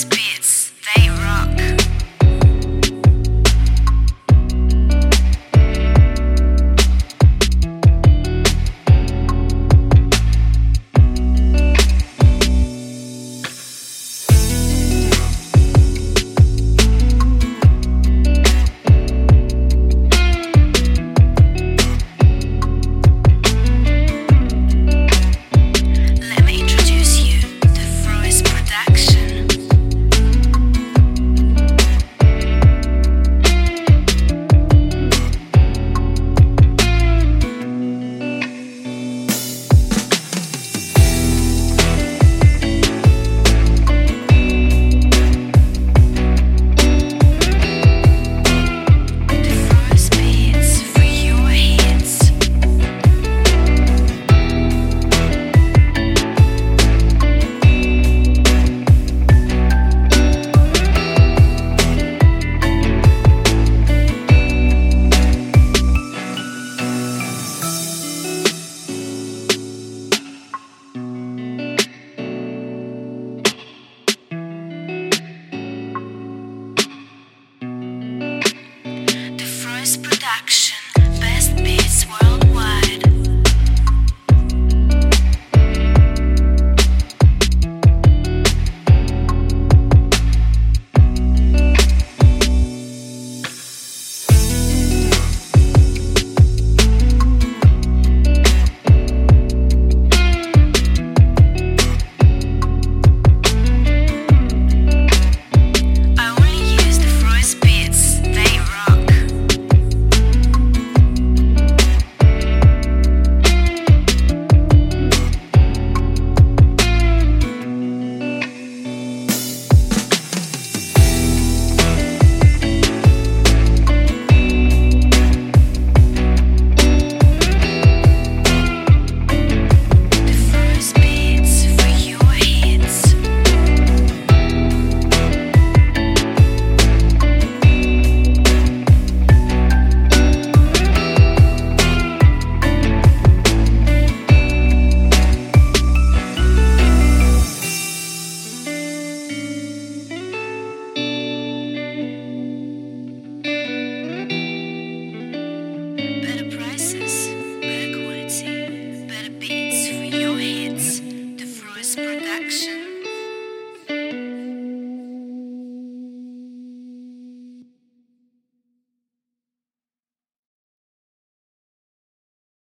spits, they run.